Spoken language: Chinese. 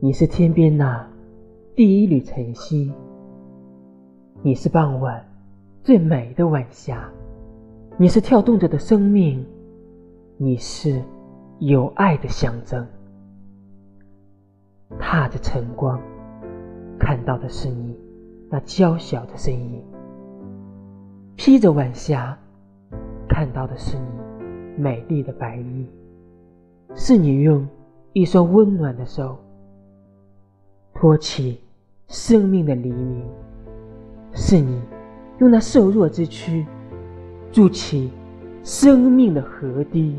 你是天边那第一缕晨曦，你是傍晚最美的晚霞，你是跳动着的生命，你是有爱的象征。踏着晨光，看到的是你那娇小的身影；披着晚霞，看到的是你美丽的白衣。是你用一双温暖的手托起生命的黎明，是你用那瘦弱之躯筑起生命的河堤。